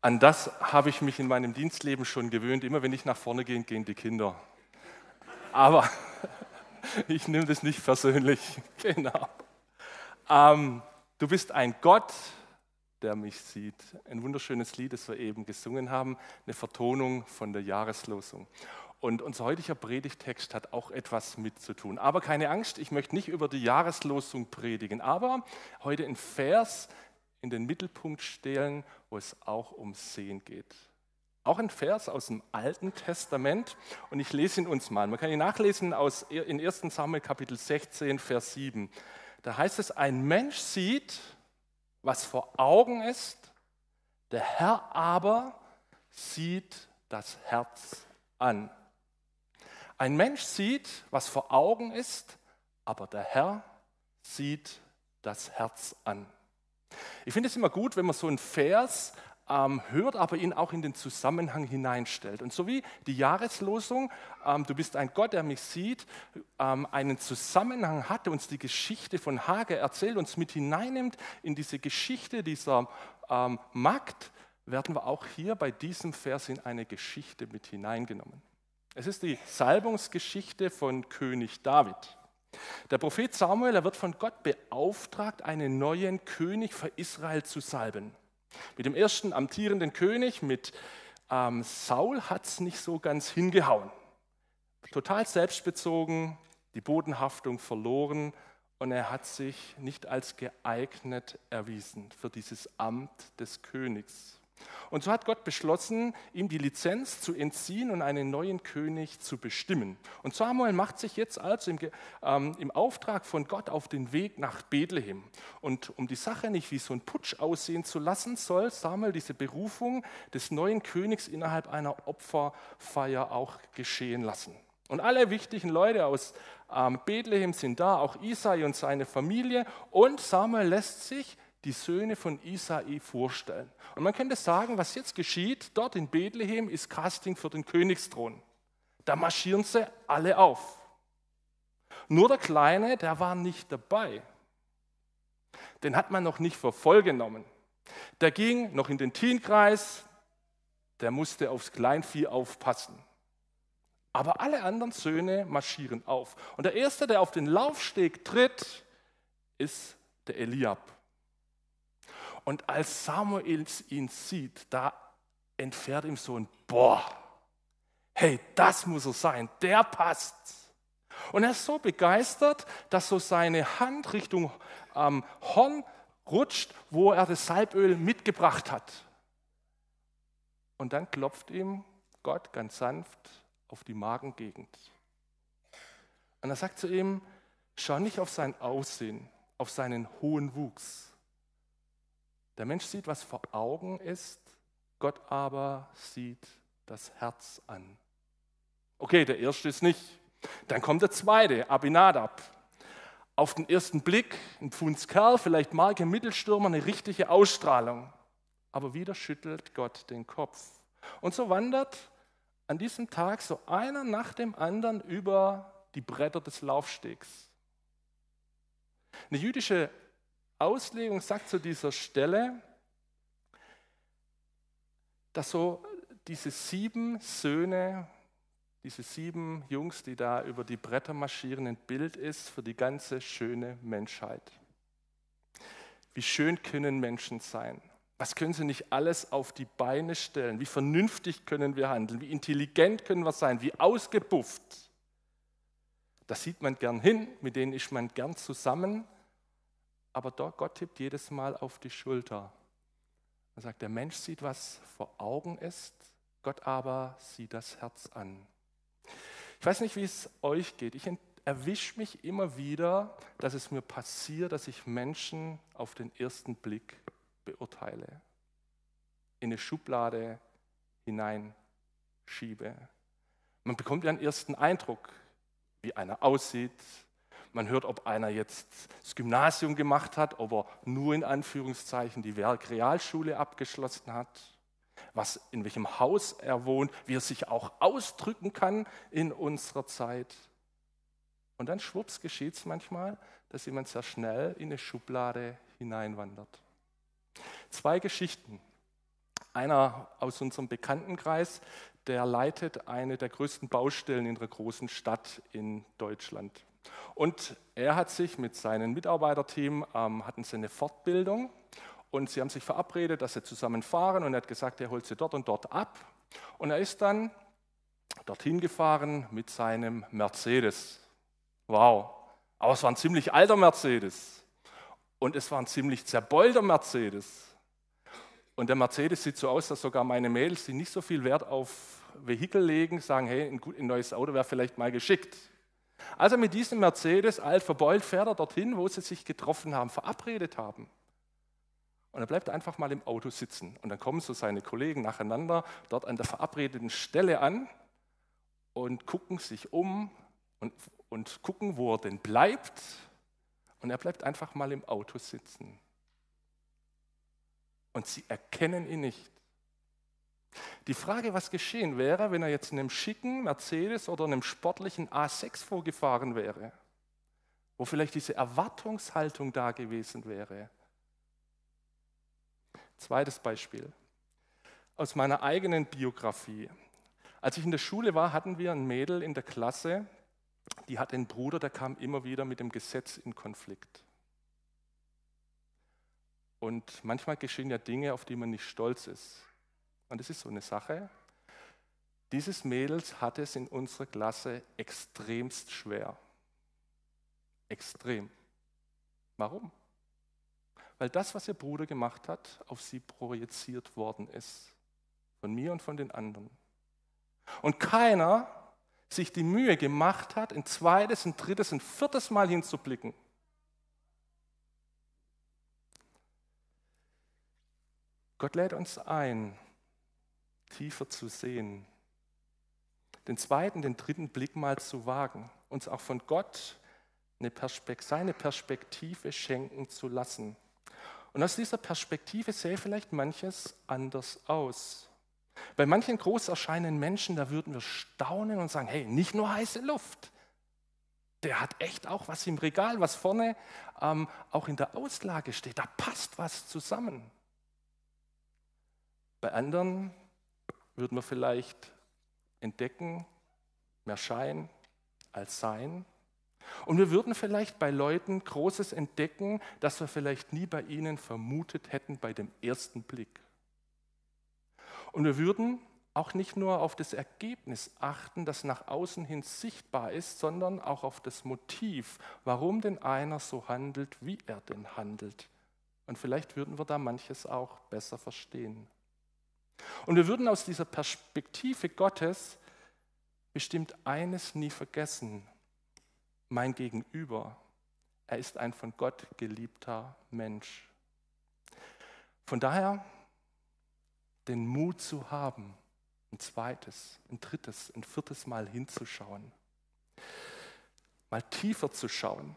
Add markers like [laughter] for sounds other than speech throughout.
An das habe ich mich in meinem Dienstleben schon gewöhnt. Immer wenn ich nach vorne gehe, gehen die Kinder. Aber [laughs] ich nehme das nicht persönlich. [laughs] Genau. Ähm, du bist ein Gott, der mich sieht. Ein wunderschönes Lied, das wir eben gesungen haben, eine Vertonung von der Jahreslosung. Und unser heutiger Predigtext hat auch etwas mit zu tun. Aber keine Angst, ich möchte nicht über die Jahreslosung predigen, aber heute ein Vers in den Mittelpunkt stellen, wo es auch um Sehen geht. Auch ein Vers aus dem Alten Testament und ich lese ihn uns mal. Man kann ihn nachlesen aus, in 1 Samuel Kapitel 16, Vers 7. Da heißt es, ein Mensch sieht, was vor Augen ist, der Herr aber sieht das Herz an. Ein Mensch sieht, was vor Augen ist, aber der Herr sieht das Herz an. Ich finde es immer gut, wenn man so einen Vers ähm, hört, aber ihn auch in den Zusammenhang hineinstellt. Und so wie die Jahreslosung, ähm, du bist ein Gott, der mich sieht, ähm, einen Zusammenhang hat, uns die Geschichte von Hage erzählt, uns mit hineinnimmt in diese Geschichte dieser ähm, Magd, werden wir auch hier bei diesem Vers in eine Geschichte mit hineingenommen. Es ist die Salbungsgeschichte von König David. Der Prophet Samuel, er wird von Gott beauftragt, einen neuen König für Israel zu salben. Mit dem ersten amtierenden König, mit ähm, Saul, hat es nicht so ganz hingehauen. Total selbstbezogen, die Bodenhaftung verloren und er hat sich nicht als geeignet erwiesen für dieses Amt des Königs. Und so hat Gott beschlossen, ihm die Lizenz zu entziehen und einen neuen König zu bestimmen. Und Samuel macht sich jetzt also im, ähm, im, Auftrag von Gott auf den Weg nach Bethlehem. Und um die Sache nicht wie so ein Putsch aussehen zu lassen, soll Samuel diese Berufung des neuen Königs innerhalb einer Opferfeier auch geschehen lassen. Und alle wichtigen Leute aus ähm, Bethlehem sind da, auch Isai und seine Familie. Und Samuel lässt sich die Söhne von Isai vorstellen. Und man könnte sagen, was jetzt geschieht, dort in Bethlehem ist Casting für den Königsthron. Da marschieren sie alle auf. Nur der Kleine, der war nicht dabei. Den hat man noch nicht für voll genommen. Der ging noch in den Teenkreis, der musste aufs Kleinvieh aufpassen. Aber alle anderen Söhne marschieren auf. Und der Erste, der auf den Laufsteg tritt, ist der Eliab. Und als Samuel ihn sieht, da entfährt ihm so ein Boah, hey, das muss er sein, der passt. Und er ist so begeistert, dass so seine Hand Richtung ähm, Horn rutscht, wo er das Salböl mitgebracht hat. Und dann klopft ihm Gott ganz sanft auf die Magengegend. Und er sagt zu ihm, schau nicht auf sein Aussehen, auf seinen hohen Wuchs, der Mensch sieht, was vor Augen ist, Gott aber sieht das Herz an. Okay, der erste ist nicht. Dann kommt der zweite, Abinadab. Auf den ersten Blick ein Pfundskerl, vielleicht Marke Mittelstürmer, eine richtige Ausstrahlung. Aber wieder schüttelt Gott den Kopf. Und so wandert an diesem Tag so einer nach dem anderen über die Bretter des Laufstegs. Eine jüdische Auslegung sagt zu dieser Stelle, dass so diese sieben Söhne, diese sieben Jungs, die da über die Bretter marschieren, ein Bild ist für die ganze schöne Menschheit. Wie schön können Menschen sein? Was können sie nicht alles auf die Beine stellen? Wie vernünftig können wir handeln? Wie intelligent können wir sein? Wie ausgebufft? Da sieht man gern hin, mit denen ist man gern zusammen aber Gott tippt jedes Mal auf die Schulter. Er sagt, der Mensch sieht, was vor Augen ist, Gott aber sieht das Herz an. Ich weiß nicht, wie es euch geht. Ich erwische mich immer wieder, dass es mir passiert, dass ich Menschen auf den ersten Blick beurteile, in eine Schublade hineinschiebe. Man bekommt ja einen ersten Eindruck, wie einer aussieht, man hört, ob einer jetzt das Gymnasium gemacht hat, ob er nur in Anführungszeichen die Werkrealschule abgeschlossen hat, was, in welchem Haus er wohnt, wie er sich auch ausdrücken kann in unserer Zeit. Und dann schwupps geschieht es manchmal, dass jemand sehr schnell in eine Schublade hineinwandert. Zwei Geschichten Einer aus unserem Bekanntenkreis, der leitet eine der größten Baustellen in der großen Stadt in Deutschland. Und er hat sich mit seinem Mitarbeiterteam, ähm, hatten sie eine Fortbildung und sie haben sich verabredet, dass sie zusammen fahren und er hat gesagt, er holt sie dort und dort ab. Und er ist dann dorthin gefahren mit seinem Mercedes. Wow, aber es war ein ziemlich alter Mercedes und es war ein ziemlich zerbeulter Mercedes. Und der Mercedes sieht so aus, dass sogar meine Mädels, die nicht so viel Wert auf Vehikel legen, sagen, hey, ein, ein neues Auto wäre vielleicht mal geschickt. Also mit diesem Mercedes, alt verbeult, fährt er dorthin, wo sie sich getroffen haben, verabredet haben. Und er bleibt einfach mal im Auto sitzen. Und dann kommen so seine Kollegen nacheinander dort an der verabredeten Stelle an und gucken sich um und, und gucken, wo er denn bleibt. Und er bleibt einfach mal im Auto sitzen. Und sie erkennen ihn nicht. Die Frage, was geschehen wäre, wenn er jetzt in einem schicken Mercedes oder einem sportlichen A6 vorgefahren wäre, wo vielleicht diese Erwartungshaltung da gewesen wäre. Zweites Beispiel aus meiner eigenen Biografie. Als ich in der Schule war, hatten wir ein Mädel in der Klasse, die hat einen Bruder, der kam immer wieder mit dem Gesetz in Konflikt. Und manchmal geschehen ja Dinge, auf die man nicht stolz ist. Und das ist so eine Sache. Dieses Mädels hat es in unserer Klasse extremst schwer. Extrem. Warum? Weil das, was ihr Bruder gemacht hat, auf sie projiziert worden ist. Von mir und von den anderen. Und keiner sich die Mühe gemacht hat, ein zweites, ein drittes, ein viertes Mal hinzublicken. Gott lädt uns ein, tiefer zu sehen, den zweiten, den dritten Blick mal zu wagen, uns auch von Gott Perspekt seine Perspektive schenken zu lassen. Und aus dieser Perspektive sähe vielleicht manches anders aus. Bei manchen groß erscheinenden Menschen, da würden wir staunen und sagen, hey, nicht nur heiße Luft, der hat echt auch was im Regal, was vorne ähm, auch in der Auslage steht. Da passt was zusammen. Bei anderen würden wir vielleicht entdecken, mehr Schein als Sein. Und wir würden vielleicht bei Leuten Großes entdecken, das wir vielleicht nie bei ihnen vermutet hätten bei dem ersten Blick. Und wir würden auch nicht nur auf das Ergebnis achten, das nach außen hin sichtbar ist, sondern auch auf das Motiv, warum denn einer so handelt, wie er denn handelt. Und vielleicht würden wir da manches auch besser verstehen. Und wir würden aus dieser Perspektive Gottes bestimmt eines nie vergessen. Mein Gegenüber, er ist ein von Gott geliebter Mensch. Von daher den Mut zu haben, ein zweites, ein drittes, ein viertes Mal hinzuschauen, mal tiefer zu schauen.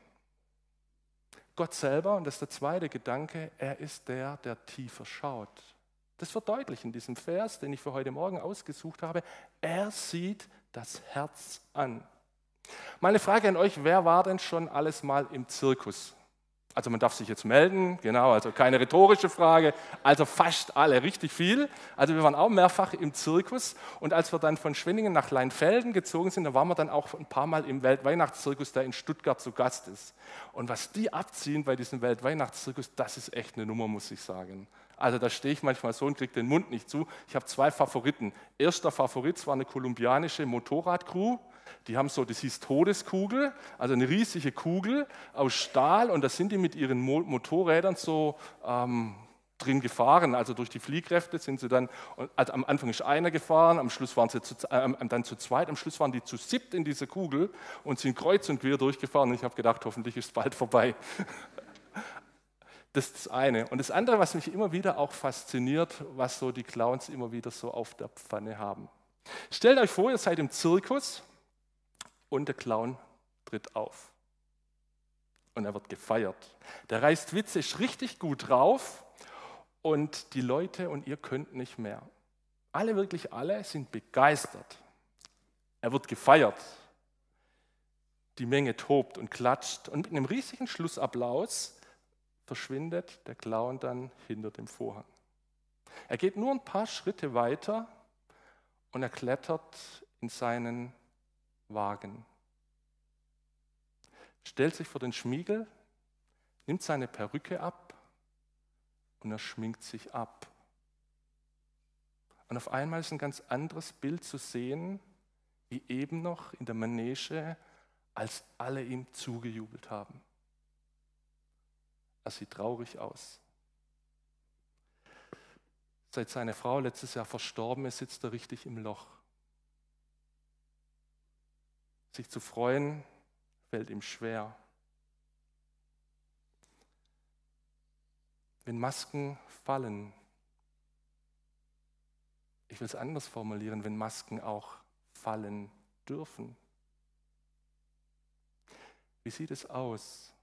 Gott selber, und das ist der zweite Gedanke, er ist der, der tiefer schaut. Das wird deutlich in diesem Vers, den ich für heute Morgen ausgesucht habe. Er sieht das Herz an. Meine Frage an euch, wer war denn schon alles mal im Zirkus? Also man darf sich jetzt melden, genau, also keine rhetorische Frage, also fast alle, richtig viel. Also wir waren auch mehrfach im Zirkus und als wir dann von Schwenningen nach Leinfelden gezogen sind, da waren wir dann auch ein paar Mal im Weltweihnachtszirkus, der in Stuttgart zu Gast ist. Und was die abziehen bei diesem Weltweihnachtszirkus, das ist echt eine Nummer, muss ich sagen. Also da stehe ich manchmal so und kriege den Mund nicht zu. Ich habe zwei Favoriten. Erster Favorit war eine kolumbianische Motorradcrew. Die haben so, das hieß Todeskugel, also eine riesige Kugel aus Stahl und da sind die mit ihren Motorrädern so ähm, drin gefahren. Also durch die Fliehkräfte sind sie dann, also am Anfang ist einer gefahren, am Schluss waren sie zu, äh, dann zu zweit, am Schluss waren die zu siebt in dieser Kugel und sind kreuz und quer durchgefahren. Und ich habe gedacht, hoffentlich ist es bald vorbei. Das ist das eine. Und das andere, was mich immer wieder auch fasziniert, was so die Clowns immer wieder so auf der Pfanne haben. Stellt euch vor, ihr seid im Zirkus und der Clown tritt auf. Und er wird gefeiert. Der reißt Witze, ist richtig gut drauf und die Leute und ihr könnt nicht mehr. Alle, wirklich alle sind begeistert. Er wird gefeiert. Die Menge tobt und klatscht und mit einem riesigen Schlussapplaus verschwindet der Clown dann hinter dem Vorhang. Er geht nur ein paar Schritte weiter und er klettert in seinen Wagen, stellt sich vor den Schmiegel, nimmt seine Perücke ab und er schminkt sich ab. Und auf einmal ist ein ganz anderes Bild zu sehen, wie eben noch in der Manege, als alle ihm zugejubelt haben. Er sieht traurig aus. Seit seine Frau letztes Jahr verstorben ist, sitzt er richtig im Loch. Sich zu freuen, fällt ihm schwer. Wenn Masken fallen, ich will es anders formulieren, wenn Masken auch fallen dürfen. Wie sieht es aus?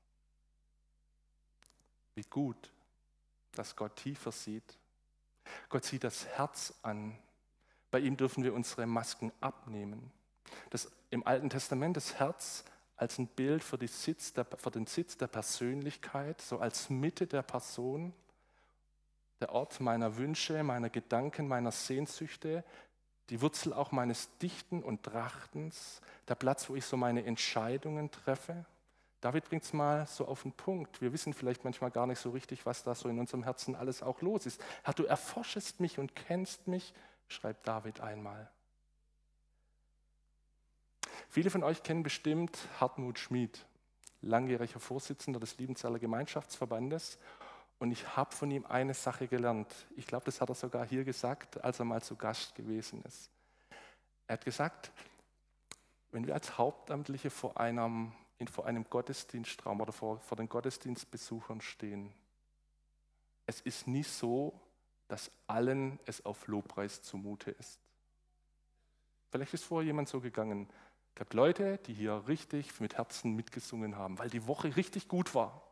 Wie gut, dass Gott tiefer sieht. Gott sieht das Herz an. Bei ihm dürfen wir unsere Masken abnehmen. Das, Im Alten Testament das Herz als ein Bild für, Sitz der, für den Sitz der Persönlichkeit, so als Mitte der Person der Ort meiner Wünsche, meiner Gedanken, meiner Sehnsüchte, die Wurzel auch meines Dichten und Trachtens, der Platz, wo ich so meine Entscheidungen treffe. David bringt es mal so auf den Punkt. Wir wissen vielleicht manchmal gar nicht so richtig, was da so in unserem Herzen alles auch los ist. Herr, du erforschest mich und kennst mich, schreibt David einmal. Viele von euch kennen bestimmt Hartmut Schmid, langjähriger Vorsitzender des Liebenzeller Gemeinschaftsverbandes. Und ich habe von ihm eine Sache gelernt. Ich glaube, das hat er sogar hier gesagt, als er mal zu Gast gewesen ist. Er hat gesagt, wenn wir als Hauptamtliche vor einem, vor einem Gottesdienstraum oder vor, vor den Gottesdienstbesuchern stehen, es ist nie so, dass allen es auf Lobpreis zumute ist. Vielleicht ist vorher jemand so gegangen. Gab Leute, die hier richtig mit Herzen mitgesungen haben, weil die Woche richtig gut war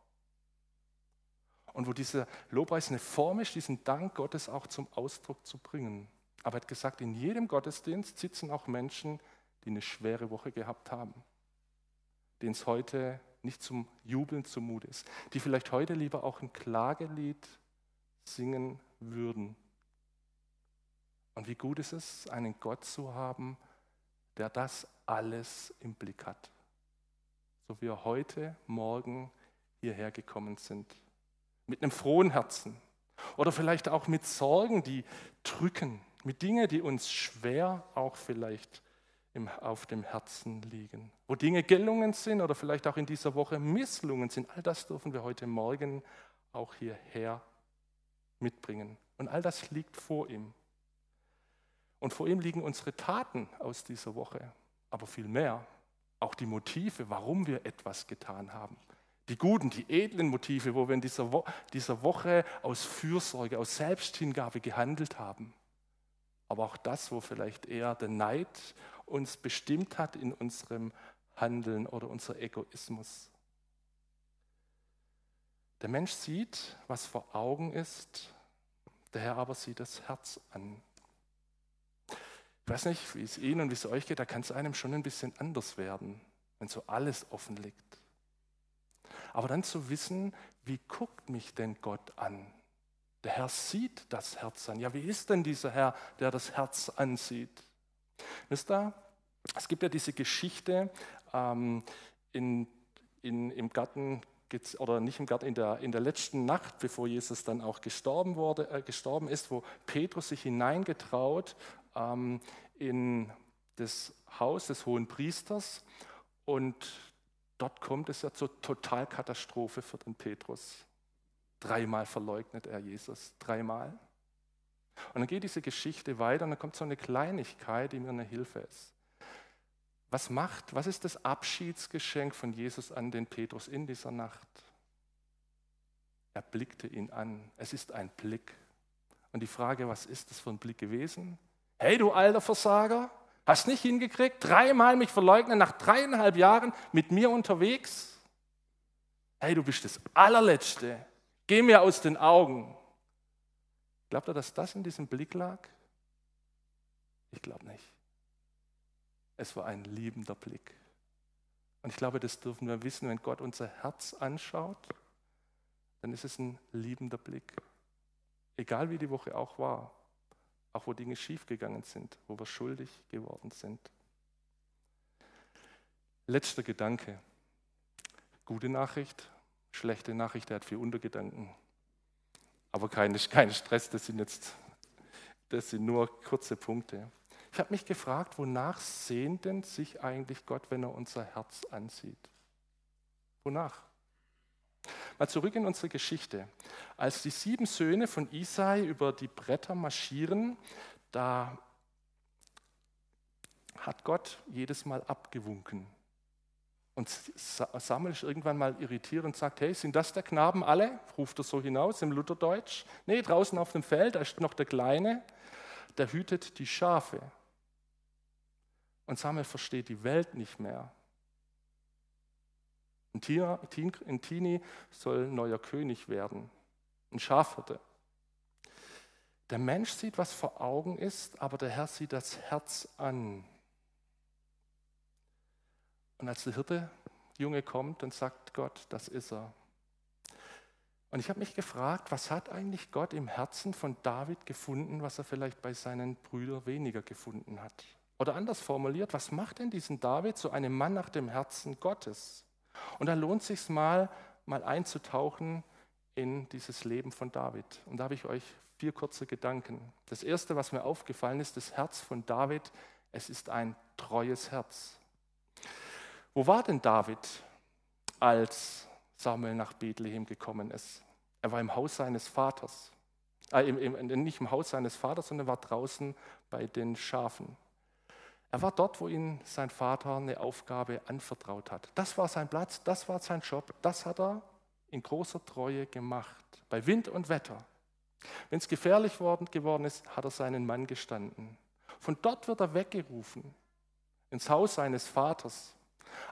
und wo dieser Lobpreis eine Form ist, diesen Dank Gottes auch zum Ausdruck zu bringen. Aber er hat gesagt, in jedem Gottesdienst sitzen auch Menschen, die eine schwere Woche gehabt haben, denen es heute nicht zum Jubeln zumute ist, die vielleicht heute lieber auch ein Klagelied singen würden. Und wie gut ist es, einen Gott zu haben, der das alles im Blick hat. So wie wir heute, morgen hierher gekommen sind mit einem frohen Herzen oder vielleicht auch mit Sorgen, die drücken, mit Dingen, die uns schwer auch vielleicht im, auf dem Herzen liegen, wo Dinge gelungen sind oder vielleicht auch in dieser Woche misslungen sind. All das dürfen wir heute Morgen auch hierher mitbringen. Und all das liegt vor ihm. Und vor ihm liegen unsere Taten aus dieser Woche, aber viel mehr auch die Motive, warum wir etwas getan haben. Die guten, die edlen Motive, wo wir in dieser, Wo dieser Woche aus Fürsorge, aus Selbsthingabe gehandelt haben. Aber auch das, wo vielleicht eher der Neid uns bestimmt hat in unserem Handeln oder unser Egoismus. Der Mensch sieht, was vor Augen ist, der Herr aber sieht das Herz an. Ich weiß nicht, wie es Ihnen und wie es euch geht, da kann es einem schon ein bisschen anders werden, wenn so alles offen liegt. Aber dann zu wissen, wie guckt mich denn Gott an? Der Herr sieht das Herz an. Ja, wie ist denn dieser Herr, der das Herz ansieht? Wisst ihr, es gibt ja diese Geschichte ähm, in, in, im Garten, oder nicht im Garten, in der, in der letzten Nacht, bevor Jesus dann auch gestorben, wurde, äh, gestorben ist, wo Petrus sich hineingetraut ähm, in das Haus des hohen Priesters und Dort kommt es ja zur Totalkatastrophe für den Petrus. Dreimal verleugnet er Jesus, dreimal. Und dann geht diese Geschichte weiter und dann kommt so eine Kleinigkeit, die mir eine Hilfe ist. Was macht, was ist das Abschiedsgeschenk von Jesus an den Petrus in dieser Nacht? Er blickte ihn an. Es ist ein Blick. Und die Frage, was ist das für ein Blick gewesen? Hey, du alter Versager, Hast nicht hingekriegt? Dreimal mich verleugnen, nach dreieinhalb Jahren mit mir unterwegs? Hey, du bist das allerletzte. Geh mir aus den Augen. Glaubt ihr, dass das in diesem Blick lag? Ich glaube nicht. Es war ein liebender Blick. Und ich glaube, das dürfen wir wissen, wenn Gott unser Herz anschaut, dann ist es ein liebender Blick. Egal wie die Woche auch war. Auch wo Dinge schiefgegangen sind, wo wir schuldig geworden sind. Letzter Gedanke. Gute Nachricht, schlechte Nachricht, er hat vier Untergedanken. Aber kein, kein Stress, das sind jetzt das sind nur kurze Punkte. Ich habe mich gefragt, wonach sehnt denn sich eigentlich Gott, wenn er unser Herz ansieht? Wonach? Mal zurück in unsere Geschichte. Als die sieben Söhne von Isai über die Bretter marschieren, da hat Gott jedes Mal abgewunken. Und Samuel ist irgendwann mal irritiert und sagt, hey, sind das der Knaben alle? Ruft er so hinaus im Lutherdeutsch. Nee, draußen auf dem Feld, da ist noch der Kleine, der hütet die Schafe. Und Samuel versteht die Welt nicht mehr. Ein Tini soll neuer König werden, ein Schafhirte. Der Mensch sieht, was vor Augen ist, aber der Herr sieht das Herz an. Und als der Hirte Junge kommt, dann sagt Gott, das ist er. Und ich habe mich gefragt, was hat eigentlich Gott im Herzen von David gefunden, was er vielleicht bei seinen Brüdern weniger gefunden hat? Oder anders formuliert, was macht denn diesen David zu einem Mann nach dem Herzen Gottes? Und da lohnt es sich mal, mal einzutauchen in dieses Leben von David. Und da habe ich euch vier kurze Gedanken. Das erste, was mir aufgefallen ist, das Herz von David, es ist ein treues Herz. Wo war denn David, als Samuel nach Bethlehem gekommen ist? Er war im Haus seines Vaters. Äh, im, im, nicht im Haus seines Vaters, sondern war draußen bei den Schafen. Er war dort, wo ihm sein Vater eine Aufgabe anvertraut hat. Das war sein Platz, das war sein Job, das hat er in großer Treue gemacht, bei Wind und Wetter. Wenn es gefährlich geworden ist, hat er seinen Mann gestanden. Von dort wird er weggerufen ins Haus seines Vaters.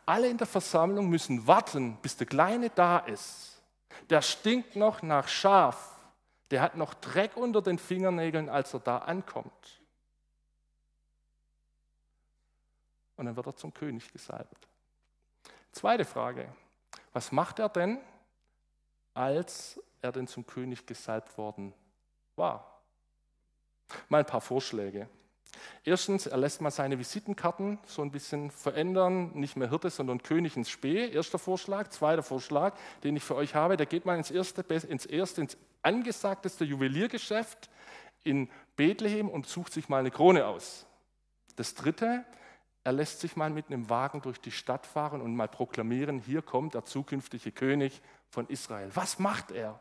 Alle in der Versammlung müssen warten, bis der Kleine da ist. Der stinkt noch nach Schaf. Der hat noch Dreck unter den Fingernägeln, als er da ankommt. Und dann wird er zum König gesalbt. Zweite Frage. Was macht er denn, als er denn zum König gesalbt worden war? Mal ein paar Vorschläge. Erstens, er lässt mal seine Visitenkarten so ein bisschen verändern, nicht mehr Hirte, sondern König ins Spee. Erster Vorschlag. Zweiter Vorschlag, den ich für euch habe, der geht mal ins erste, ins erste, ins angesagteste Juweliergeschäft in Bethlehem und sucht sich mal eine Krone aus. Das dritte, er lässt sich mal mit einem Wagen durch die Stadt fahren und mal proklamieren, hier kommt der zukünftige König von Israel. Was macht er?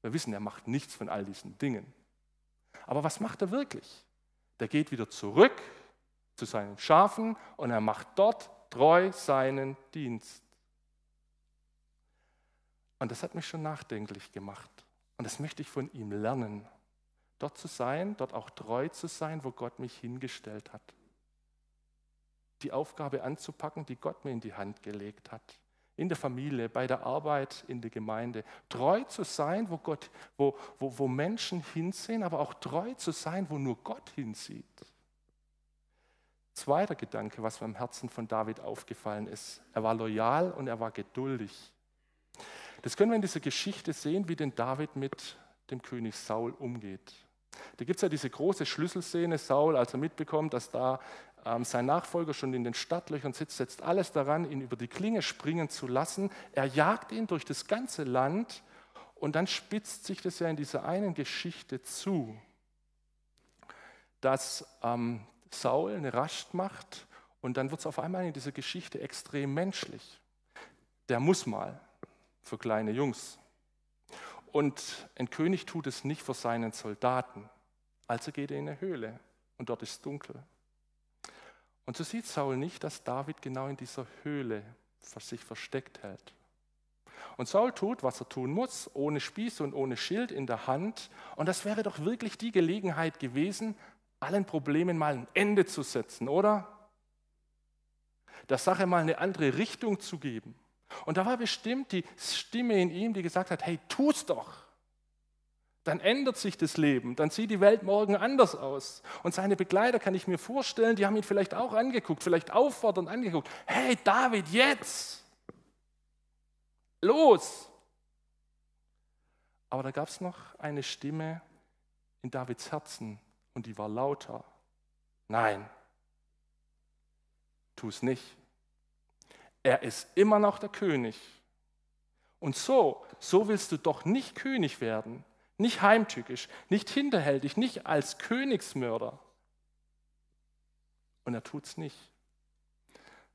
Wir wissen, er macht nichts von all diesen Dingen. Aber was macht er wirklich? Der geht wieder zurück zu seinen Schafen und er macht dort treu seinen Dienst. Und das hat mich schon nachdenklich gemacht. Und das möchte ich von ihm lernen. Dort zu sein, dort auch treu zu sein, wo Gott mich hingestellt hat. Die Aufgabe anzupacken, die Gott mir in die Hand gelegt hat in der Familie, bei der Arbeit, in der Gemeinde. Treu zu sein, wo, Gott, wo, wo, wo Menschen hinsehen, aber auch treu zu sein, wo nur Gott hinsieht. Zweiter Gedanke, was mir im Herzen von David aufgefallen ist. Er war loyal und er war geduldig. Das können wir in dieser Geschichte sehen, wie denn David mit dem König Saul umgeht. Da gibt es ja diese große Schlüsselszene, Saul, als er mitbekommt, dass da ähm, sein Nachfolger schon in den Stadtlöchern sitzt, setzt alles daran, ihn über die Klinge springen zu lassen. Er jagt ihn durch das ganze Land und dann spitzt sich das ja in dieser einen Geschichte zu, dass ähm, Saul eine Rast macht und dann wird es auf einmal in dieser Geschichte extrem menschlich. Der muss mal für kleine Jungs. Und ein König tut es nicht für seinen Soldaten. Also geht er in eine Höhle und dort ist dunkel. Und so sieht Saul nicht, dass David genau in dieser Höhle sich versteckt hält. Und Saul tut, was er tun muss, ohne Spieß und ohne Schild in der Hand. Und das wäre doch wirklich die Gelegenheit gewesen, allen Problemen mal ein Ende zu setzen, oder? Der Sache mal eine andere Richtung zu geben. Und da war bestimmt die Stimme in ihm, die gesagt hat, hey, tu's doch dann ändert sich das Leben, dann sieht die Welt morgen anders aus. Und seine Begleiter kann ich mir vorstellen, die haben ihn vielleicht auch angeguckt, vielleicht auffordernd angeguckt. Hey David, jetzt! Los! Aber da gab es noch eine Stimme in Davids Herzen und die war lauter. Nein, tu es nicht. Er ist immer noch der König. Und so, so willst du doch nicht König werden, nicht heimtückisch, nicht hinterhältig, nicht als Königsmörder. Und er tut es nicht.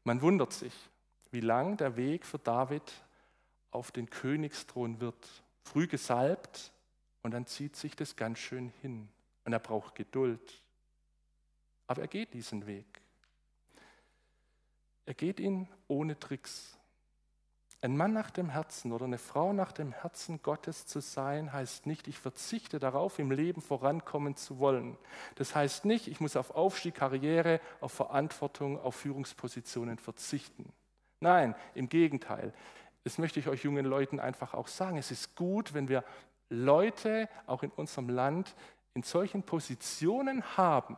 Man wundert sich, wie lang der Weg für David auf den Königsthron wird. Früh gesalbt und dann zieht sich das ganz schön hin. Und er braucht Geduld. Aber er geht diesen Weg. Er geht ihn ohne Tricks. Ein Mann nach dem Herzen oder eine Frau nach dem Herzen Gottes zu sein, heißt nicht, ich verzichte darauf, im Leben vorankommen zu wollen. Das heißt nicht, ich muss auf Aufstieg, Karriere, auf Verantwortung, auf Führungspositionen verzichten. Nein, im Gegenteil. Das möchte ich euch jungen Leuten einfach auch sagen. Es ist gut, wenn wir Leute auch in unserem Land in solchen Positionen haben,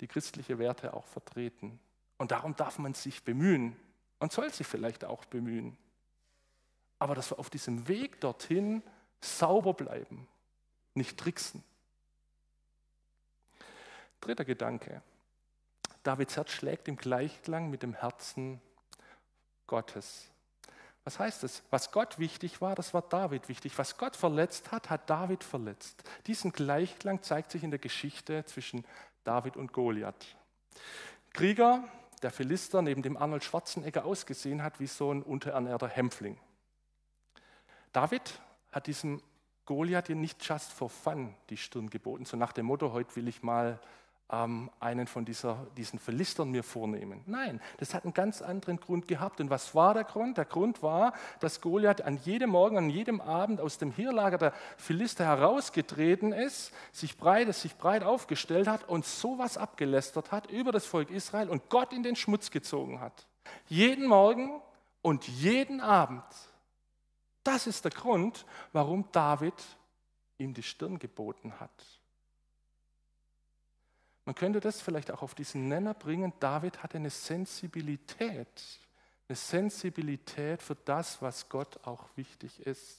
die christliche Werte auch vertreten. Und darum darf man sich bemühen und soll sich vielleicht auch bemühen. Aber dass wir auf diesem Weg dorthin sauber bleiben, nicht tricksen. Dritter Gedanke. Davids Herz schlägt im Gleichklang mit dem Herzen Gottes. Was heißt das? Was Gott wichtig war, das war David wichtig. Was Gott verletzt hat, hat David verletzt. Diesen Gleichklang zeigt sich in der Geschichte zwischen David und Goliath. Krieger, der Philister, neben dem Arnold Schwarzenegger ausgesehen hat wie so ein unterernährter Hämpfling. David hat diesem Goliath nicht just for fun die Stirn geboten, so nach dem Motto, heute will ich mal ähm, einen von dieser, diesen Philistern mir vornehmen. Nein, das hat einen ganz anderen Grund gehabt. Und was war der Grund? Der Grund war, dass Goliath an jedem Morgen, an jedem Abend aus dem Heerlager der Philister herausgetreten ist, sich breit, sich breit aufgestellt hat und sowas abgelästert hat über das Volk Israel und Gott in den Schmutz gezogen hat. Jeden Morgen und jeden Abend. Das ist der Grund, warum David ihm die Stirn geboten hat. Man könnte das vielleicht auch auf diesen Nenner bringen. David hatte eine Sensibilität, eine Sensibilität für das, was Gott auch wichtig ist.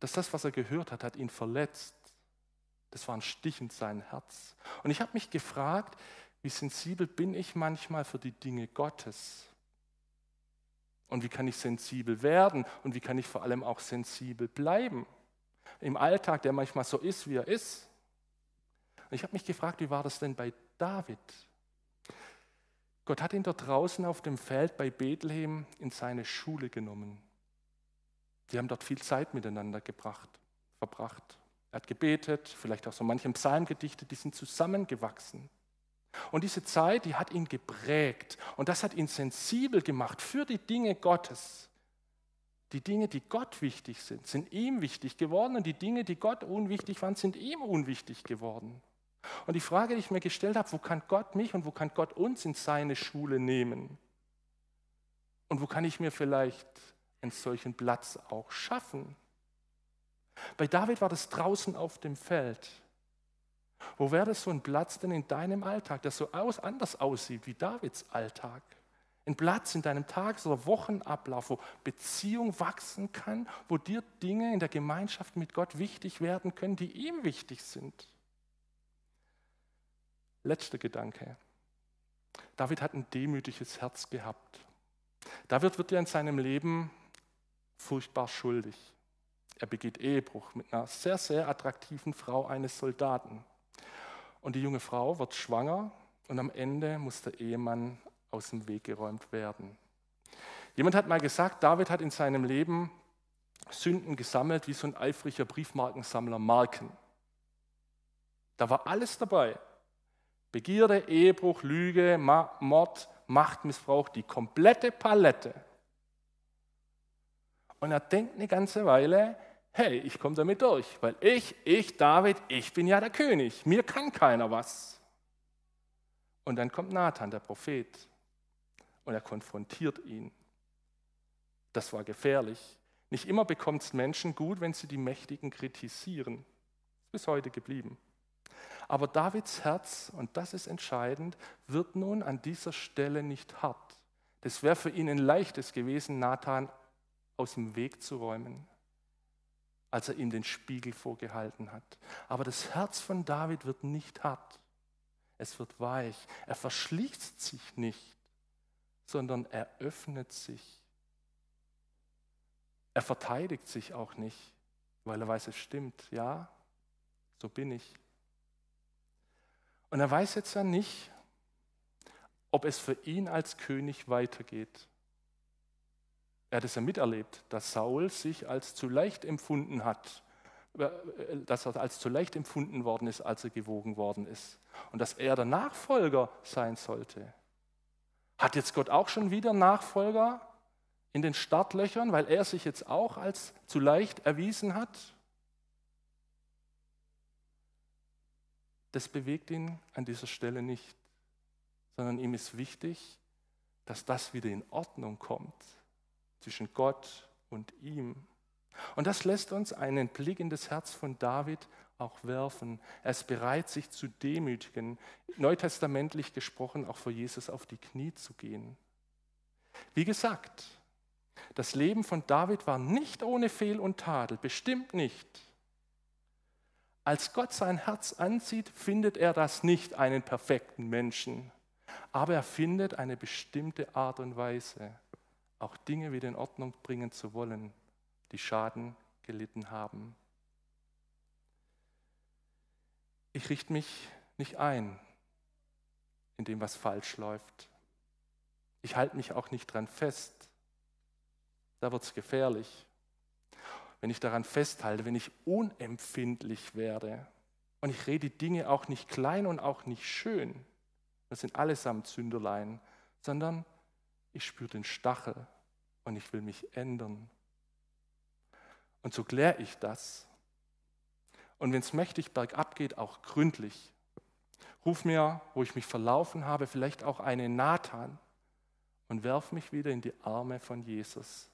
Dass das, was er gehört hat, hat ihn verletzt. Das war ein Stich in sein Herz. Und ich habe mich gefragt, wie sensibel bin ich manchmal für die Dinge Gottes? Und wie kann ich sensibel werden? Und wie kann ich vor allem auch sensibel bleiben? Im Alltag, der manchmal so ist, wie er ist. Und ich habe mich gefragt, wie war das denn bei David? Gott hat ihn dort draußen auf dem Feld bei Bethlehem in seine Schule genommen. Die haben dort viel Zeit miteinander gebracht, verbracht. Er hat gebetet, vielleicht auch so manchem Psalm gedichtet, die sind zusammengewachsen. Und diese Zeit, die hat ihn geprägt und das hat ihn sensibel gemacht für die Dinge Gottes. Die Dinge, die Gott wichtig sind, sind ihm wichtig geworden und die Dinge, die Gott unwichtig waren, sind ihm unwichtig geworden. Und die Frage, die ich mir gestellt habe, wo kann Gott mich und wo kann Gott uns in seine Schule nehmen? Und wo kann ich mir vielleicht einen solchen Platz auch schaffen? Bei David war das draußen auf dem Feld. Wo wäre das so ein Platz denn in deinem Alltag, der so aus, anders aussieht wie Davids Alltag? Ein Platz in deinem Tages- oder Wochenablauf, wo Beziehung wachsen kann, wo dir Dinge in der Gemeinschaft mit Gott wichtig werden können, die ihm wichtig sind. Letzter Gedanke. David hat ein demütiges Herz gehabt. David wird ja in seinem Leben furchtbar schuldig. Er begeht Ehebruch mit einer sehr, sehr attraktiven Frau eines Soldaten. Und die junge Frau wird schwanger und am Ende muss der Ehemann aus dem Weg geräumt werden. Jemand hat mal gesagt, David hat in seinem Leben Sünden gesammelt wie so ein eifriger Briefmarkensammler Marken. Da war alles dabei. Begierde, Ehebruch, Lüge, Mord, Machtmissbrauch, die komplette Palette. Und er denkt eine ganze Weile, hey, ich komme damit durch, weil ich, ich, David, ich bin ja der König, mir kann keiner was. Und dann kommt Nathan, der Prophet, und er konfrontiert ihn. Das war gefährlich. Nicht immer bekommt es Menschen gut, wenn sie die Mächtigen kritisieren. Ist bis heute geblieben. Aber Davids Herz, und das ist entscheidend, wird nun an dieser Stelle nicht hart. Das wäre für ihn ein leichtes gewesen, Nathan aus dem Weg zu räumen, als er ihm den Spiegel vorgehalten hat. Aber das Herz von David wird nicht hart, es wird weich. Er verschließt sich nicht, sondern er öffnet sich. Er verteidigt sich auch nicht, weil er weiß, es stimmt. Ja, so bin ich. Und er weiß jetzt ja nicht, ob es für ihn als König weitergeht. Er hat es ja miterlebt, dass Saul sich als zu leicht empfunden hat, äh, dass er als zu leicht empfunden worden ist, als er gewogen worden ist. Und dass er der Nachfolger sein sollte. Hat jetzt Gott auch schon wieder Nachfolger in den Startlöchern, weil er sich jetzt auch als zu leicht erwiesen hat? Das bewegt ihn an dieser Stelle nicht, sondern ihm ist wichtig, dass das wieder in Ordnung kommt zwischen Gott und ihm. Und das lässt uns einen Blick in das Herz von David auch werfen. Er ist bereit, sich zu demütigen, neutestamentlich gesprochen, auch vor Jesus auf die Knie zu gehen. Wie gesagt, das Leben von David war nicht ohne Fehl und Tadel, bestimmt nicht. Als Gott sein Herz ansieht, findet er das nicht einen perfekten Menschen, aber er findet eine bestimmte Art und Weise, auch Dinge wieder in Ordnung bringen zu wollen, die Schaden gelitten haben. Ich richte mich nicht ein in dem, was falsch läuft. Ich halte mich auch nicht dran fest. Da wird es gefährlich. Wenn ich daran festhalte, wenn ich unempfindlich werde und ich rede Dinge auch nicht klein und auch nicht schön, das sind allesamt Sünderlein, sondern ich spüre den Stachel und ich will mich ändern. Und so kläre ich das. Und wenn es mächtig bergab geht, auch gründlich. Ruf mir, wo ich mich verlaufen habe, vielleicht auch einen Nathan und werf mich wieder in die Arme von Jesus.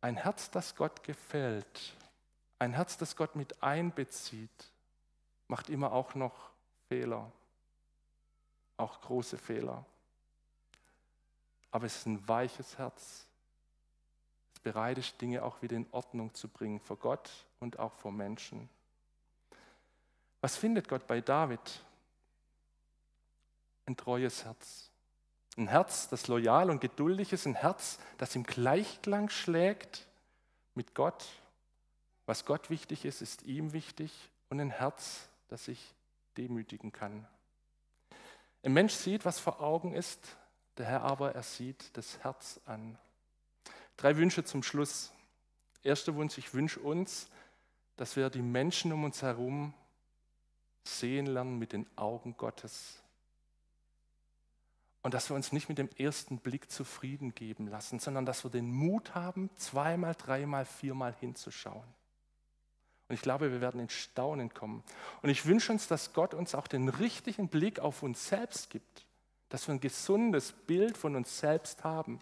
Ein Herz, das Gott gefällt, ein Herz, das Gott mit einbezieht, macht immer auch noch Fehler, auch große Fehler aber es ist ein weiches Herz. Es bereit ist, Dinge auch wieder in Ordnung zu bringen vor Gott und auch vor Menschen. Was findet Gott bei David? Ein treues Herz. Ein Herz, das loyal und geduldig ist, ein Herz, das im Gleichklang schlägt mit Gott. Was Gott wichtig ist, ist ihm wichtig und ein Herz, das sich demütigen kann. Ein Mensch sieht, was vor Augen ist, der Herr aber, er sieht das Herz an. Drei Wünsche zum Schluss. Erster Wunsch, ich wünsche uns, dass wir die Menschen um uns herum sehen lernen mit den Augen Gottes. Und dass wir uns nicht mit dem ersten Blick zufrieden geben lassen, sondern dass wir den Mut haben, zweimal, dreimal, viermal hinzuschauen. Und ich glaube, wir werden in Staunen kommen. Und ich wünsche uns, dass Gott uns auch den richtigen Blick auf uns selbst gibt dass wir ein gesundes Bild von uns selbst haben.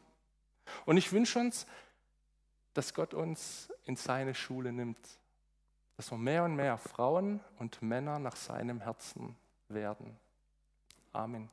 Und ich wünsche uns, dass Gott uns in seine Schule nimmt, dass wir mehr und mehr Frauen und Männer nach seinem Herzen werden. Amen.